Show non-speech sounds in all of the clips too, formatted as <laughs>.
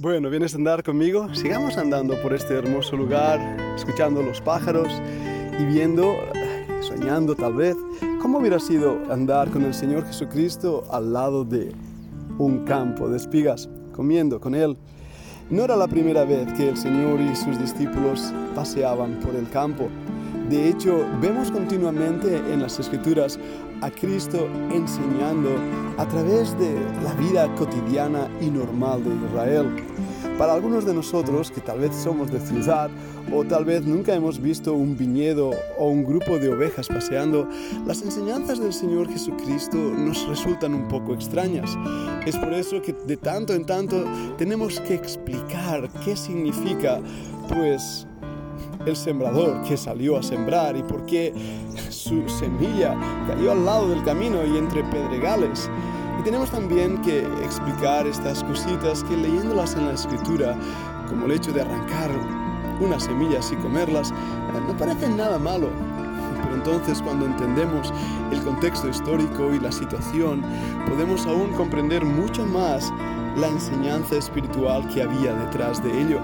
Bueno, ¿vienes a andar conmigo? Sigamos andando por este hermoso lugar, escuchando los pájaros y viendo, soñando tal vez, cómo hubiera sido andar con el Señor Jesucristo al lado de un campo de espigas, comiendo con Él. No era la primera vez que el Señor y sus discípulos paseaban por el campo. De hecho, vemos continuamente en las Escrituras a Cristo enseñando a través de la vida cotidiana y normal de Israel. Para algunos de nosotros que tal vez somos de ciudad o tal vez nunca hemos visto un viñedo o un grupo de ovejas paseando, las enseñanzas del Señor Jesucristo nos resultan un poco extrañas. Es por eso que de tanto en tanto tenemos que explicar qué significa pues el sembrador que salió a sembrar y por qué su semilla cayó al lado del camino y entre pedregales. Y tenemos también que explicar estas cositas que leyéndolas en la escritura, como el hecho de arrancar unas semillas y comerlas, no parecen nada malo. Pero entonces cuando entendemos el contexto histórico y la situación, podemos aún comprender mucho más la enseñanza espiritual que había detrás de ello.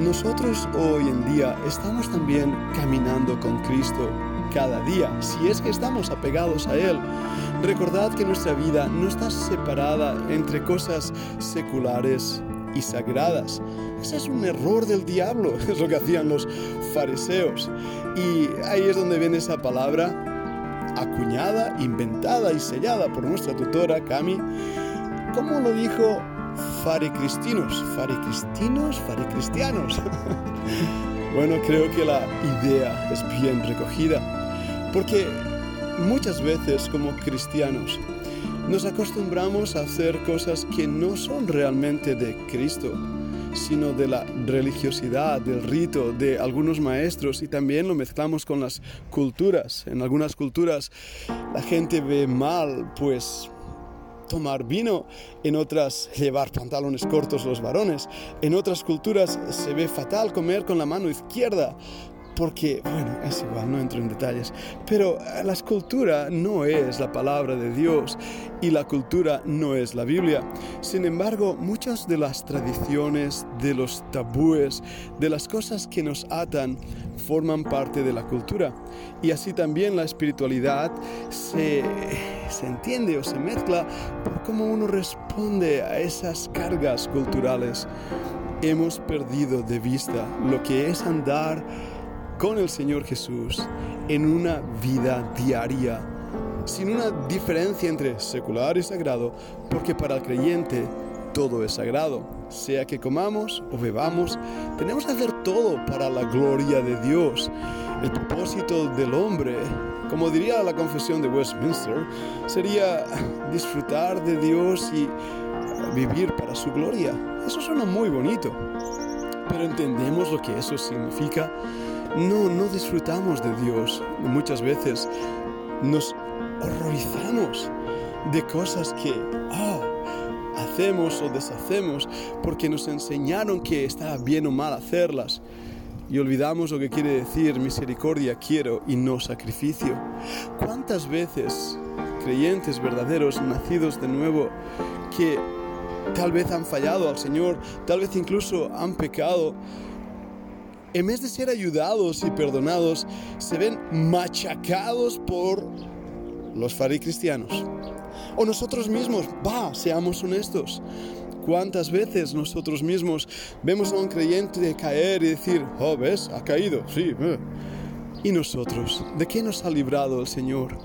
Nosotros hoy en día estamos también caminando con Cristo cada día, si es que estamos apegados a Él. Recordad que nuestra vida no está separada entre cosas seculares y sagradas. Ese es un error del diablo, <laughs> es lo que hacían los fariseos. Y ahí es donde viene esa palabra acuñada, inventada y sellada por nuestra tutora Cami. ¿Cómo lo dijo faricristinos, faricristinos, faricristianos. <laughs> bueno, creo que la idea es bien recogida, porque muchas veces como cristianos nos acostumbramos a hacer cosas que no son realmente de Cristo, sino de la religiosidad, del rito de algunos maestros y también lo mezclamos con las culturas. En algunas culturas la gente ve mal, pues tomar vino, en otras llevar pantalones cortos los varones, en otras culturas se ve fatal comer con la mano izquierda, porque, bueno, es igual, no entro en detalles, pero la escultura no es la palabra de Dios y la cultura no es la Biblia. Sin embargo, muchas de las tradiciones, de los tabúes, de las cosas que nos atan, forman parte de la cultura. Y así también la espiritualidad se, se entiende o se mezcla por cómo uno responde a esas cargas culturales. Hemos perdido de vista lo que es andar con el Señor Jesús en una vida diaria, sin una diferencia entre secular y sagrado, porque para el creyente todo es sagrado. Sea que comamos o bebamos, tenemos que hacer todo para la gloria de Dios. El propósito del hombre, como diría la confesión de Westminster, sería disfrutar de Dios y vivir para su gloria. Eso suena muy bonito, pero ¿entendemos lo que eso significa? no, no disfrutamos de Dios. Muchas veces nos horrorizamos de cosas que ah, hacemos o deshacemos porque nos enseñaron que está bien o mal hacerlas. Y olvidamos lo que quiere decir misericordia quiero y no sacrificio. ¿Cuántas veces creyentes verdaderos, nacidos de nuevo, que tal vez han fallado al Señor, tal vez incluso han pecado, en vez de ser ayudados y perdonados, se ven machacados por los faricristianos. O nosotros mismos, va, seamos honestos. ¿Cuántas veces nosotros mismos vemos a un creyente caer y decir, oh, ves, ha caído, sí. Eh"? ¿Y nosotros? ¿De qué nos ha librado el Señor?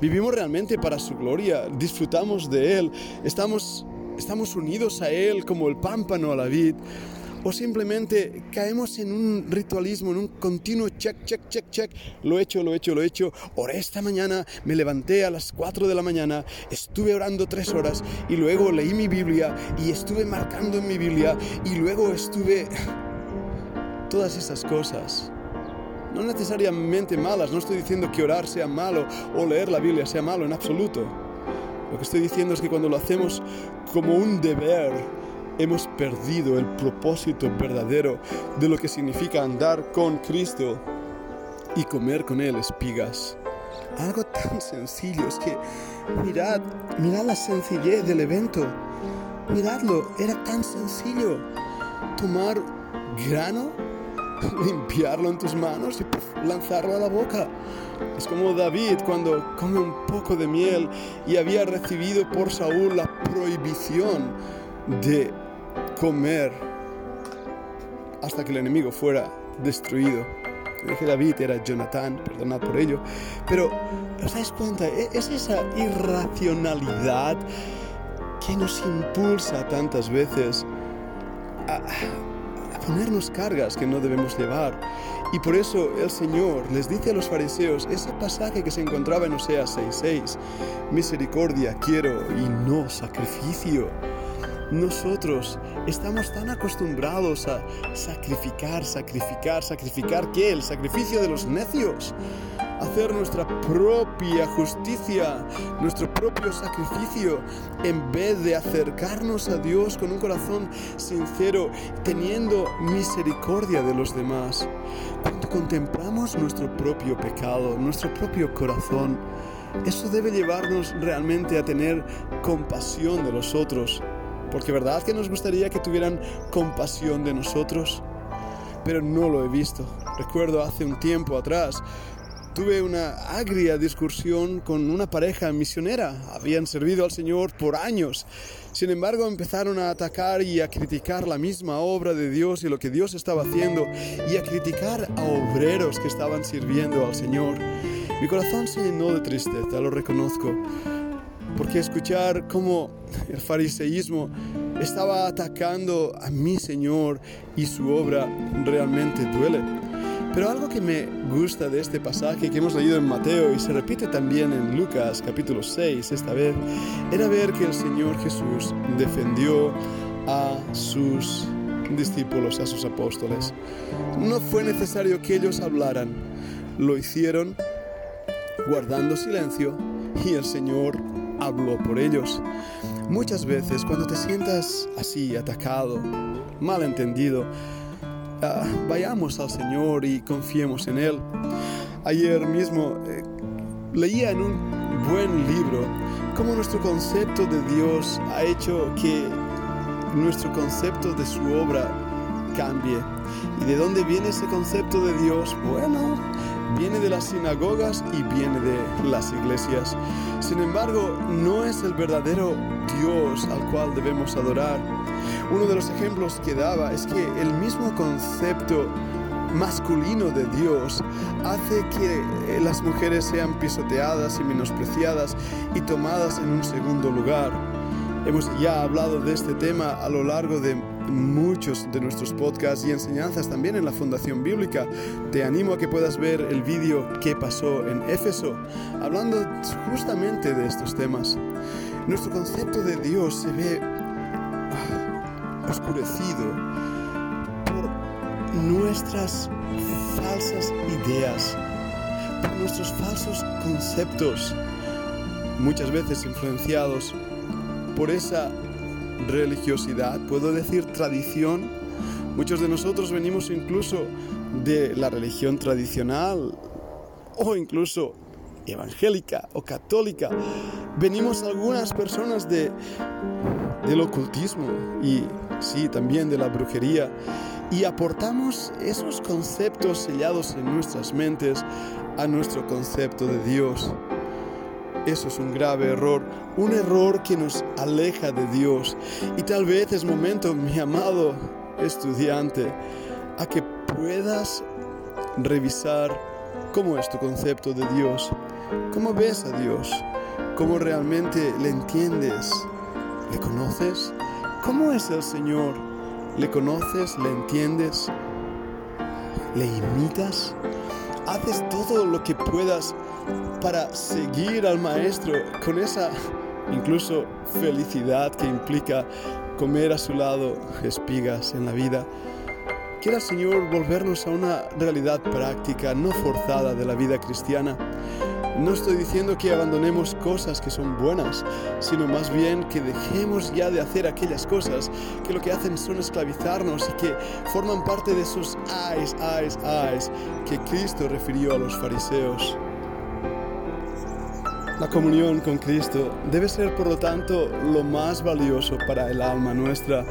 ¿Vivimos realmente para su gloria? ¿Disfrutamos de Él? ¿Estamos, estamos unidos a Él como el pámpano a la vid? O simplemente caemos en un ritualismo, en un continuo check, check, check, check, lo he hecho, lo he hecho, lo he hecho, oré esta mañana, me levanté a las 4 de la mañana, estuve orando tres horas y luego leí mi Biblia y estuve marcando en mi Biblia y luego estuve... <sighs> Todas esas cosas. No necesariamente malas, no estoy diciendo que orar sea malo o leer la Biblia sea malo en absoluto. Lo que estoy diciendo es que cuando lo hacemos como un deber, hemos perdido el propósito verdadero de lo que significa andar con Cristo y comer con Él espigas. Algo tan sencillo es que mirad, mirad la sencillez del evento. miradlo, era tan sencillo. Tomar grano, <laughs> limpiarlo en tus manos y lanzarlo a la boca. Es como David cuando come un poco de miel y había recibido por Saúl la prohibición de comer hasta que el enemigo fuera destruido. Dije David, era Jonathan, perdonad por ello. Pero, ¿os dais cuenta? E-, es esa irracionalidad que nos impulsa tantas veces a, ponernos cargas que no debemos llevar. Y por eso el Señor les dice a los fariseos ese pasaje que se encontraba en Oseas 6:6, misericordia quiero y no sacrificio. Nosotros estamos tan acostumbrados a sacrificar, sacrificar, sacrificar, ¿qué? El sacrificio de los necios hacer nuestra propia justicia, nuestro propio sacrificio, en vez de acercarnos a Dios con un corazón sincero, teniendo misericordia de los demás. Cuando contemplamos nuestro propio pecado, nuestro propio corazón, eso debe llevarnos realmente a tener compasión de los otros. Porque verdad que nos gustaría que tuvieran compasión de nosotros, pero no lo he visto. Recuerdo hace un tiempo atrás tuve una agria discusión con una pareja misionera. Habían servido al Señor por años. Sin embargo, empezaron a atacar y a criticar la misma obra de Dios y lo que Dios estaba haciendo y a criticar a obreros que estaban sirviendo al Señor. Mi corazón se llenó de tristeza, lo reconozco, porque escuchar cómo el fariseísmo estaba atacando a mi Señor y su obra realmente duele. Pero algo que me gusta de este pasaje que hemos leído en Mateo y se repite también en Lucas capítulo 6 esta vez, era ver que el Señor Jesús defendió a sus discípulos, a sus apóstoles. No fue necesario que ellos hablaran, lo hicieron guardando silencio y el Señor habló por ellos. Muchas veces cuando te sientas así, atacado, malentendido, vayamos al Señor y confiemos en Él. Ayer mismo eh, leía en un buen libro cómo nuestro concepto de Dios ha hecho que nuestro concepto de su obra cambie. ¿Y de dónde viene ese concepto de Dios? Bueno, viene de las sinagogas y viene de las iglesias. Sin embargo, no es el verdadero Dios al cual debemos adorar. Uno de los ejemplos que daba es que el mismo concepto masculino de Dios hace que las mujeres sean pisoteadas y menospreciadas y tomadas en un segundo lugar. Hemos ya hablado de este tema a lo largo de muchos de nuestros podcasts y enseñanzas también en la Fundación Bíblica. Te animo a que puedas ver el vídeo que pasó en Éfeso, hablando justamente de estos temas. Nuestro concepto de Dios se ve ah, oscurecido por nuestras falsas ideas, por nuestros falsos conceptos, muchas veces influenciados por esa religiosidad, puedo decir tradición. Muchos de nosotros venimos incluso de la religión tradicional o incluso evangélica o católica. Venimos algunas personas de, del ocultismo y sí, también de la brujería y aportamos esos conceptos sellados en nuestras mentes a nuestro concepto de Dios. Eso es un grave error, un error que nos aleja de Dios. Y tal vez es momento, mi amado estudiante, a que puedas revisar cómo es tu concepto de Dios, cómo ves a Dios, cómo realmente le entiendes, le conoces, cómo es el Señor, le conoces, le entiendes, le imitas, haces todo lo que puedas para seguir al maestro con esa incluso felicidad que implica comer a su lado espigas en la vida. Quiera Señor volvernos a una realidad práctica, no forzada de la vida cristiana. No estoy diciendo que abandonemos cosas que son buenas, sino más bien que dejemos ya de hacer aquellas cosas que lo que hacen son esclavizarnos y que forman parte de esos eyes, eyes, eyes que Cristo refirió a los fariseos. La comunión con Cristo debe ser, por lo tanto, lo más valioso para el alma nuestra.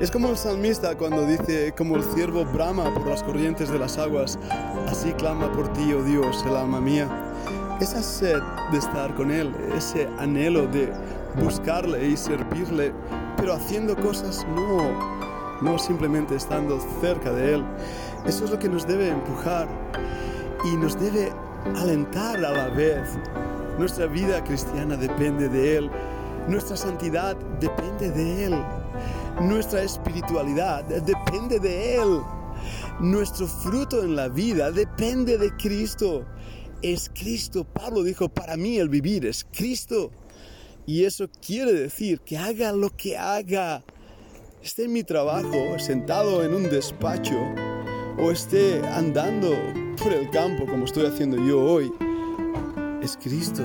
Es como el salmista cuando dice, como el ciervo brama por las corrientes de las aguas, así clama por ti, oh Dios, el alma mía. Esa sed de estar con Él, ese anhelo de buscarle y servirle, pero haciendo cosas no, no simplemente estando cerca de Él. Eso es lo que nos debe empujar y nos debe alentar a la vez nuestra vida cristiana depende de Él. Nuestra santidad depende de Él. Nuestra espiritualidad depende de Él. Nuestro fruto en la vida depende de Cristo. Es Cristo. Pablo dijo, para mí el vivir es Cristo. Y eso quiere decir que haga lo que haga. Esté en mi trabajo, sentado en un despacho, o esté andando por el campo como estoy haciendo yo hoy es Cristo,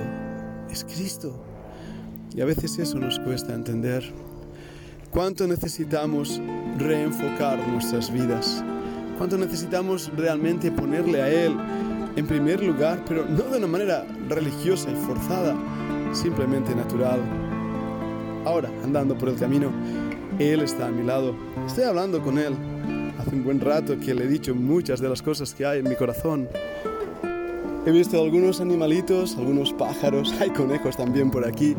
es Cristo. Y a veces eso nos cuesta entender. ¿Cuánto necesitamos reenfocar nuestras vidas? ¿Cuánto necesitamos realmente ponerle a Él en primer lugar, pero no de una manera religiosa y forzada, simplemente natural? Ahora, andando por el camino, Él está a mi lado. Estoy hablando con Él. Hace un buen rato que le he dicho muchas de las cosas que hay en mi corazón. He visto algunos animalitos, algunos pájaros, <laughs> hay conejos también por aquí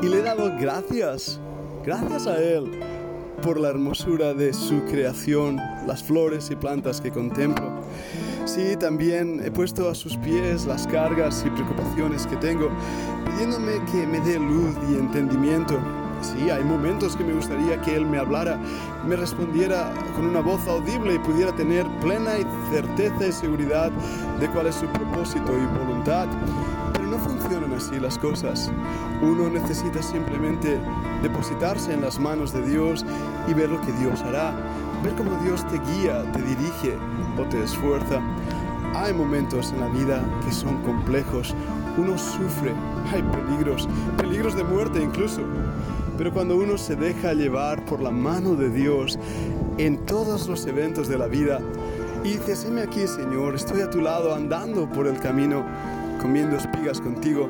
y le he dado gracias, gracias a Él por la hermosura de su creación, las flores y plantas que contemplo. Sí, también he puesto a sus pies las cargas y preocupaciones que tengo, pidiéndome que me dé luz y entendimiento Sí, hay momentos que me gustaría que Él me hablara, me respondiera con una voz audible y pudiera tener plena certeza y seguridad de cuál es su propósito y voluntad. Pero no funcionan así las cosas. Uno necesita simplemente depositarse en las manos de Dios y ver lo que Dios hará, ver cómo Dios te guía, te dirige o te esfuerza. Hay momentos en la vida que son complejos, uno sufre, hay peligros, peligros de muerte incluso. Pero cuando uno se deja llevar por la mano de Dios en todos los eventos de la vida y dices, heme aquí Señor, estoy a tu lado andando por el camino, comiendo espigas contigo,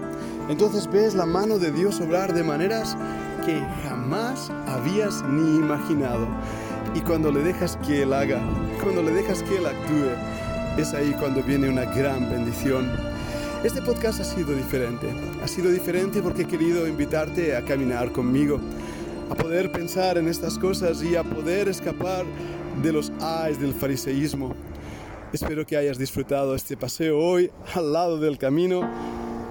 entonces ves la mano de Dios obrar de maneras que jamás habías ni imaginado. Y cuando le dejas que Él haga, cuando le dejas que Él actúe, es ahí cuando viene una gran bendición. Este podcast ha sido diferente. Ha sido diferente porque he querido invitarte a caminar conmigo, a poder pensar en estas cosas y a poder escapar de los ayes del fariseísmo. Espero que hayas disfrutado este paseo hoy al lado del camino,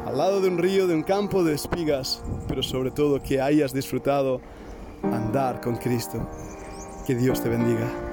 al lado de un río, de un campo de espigas, pero sobre todo que hayas disfrutado andar con Cristo. Que Dios te bendiga.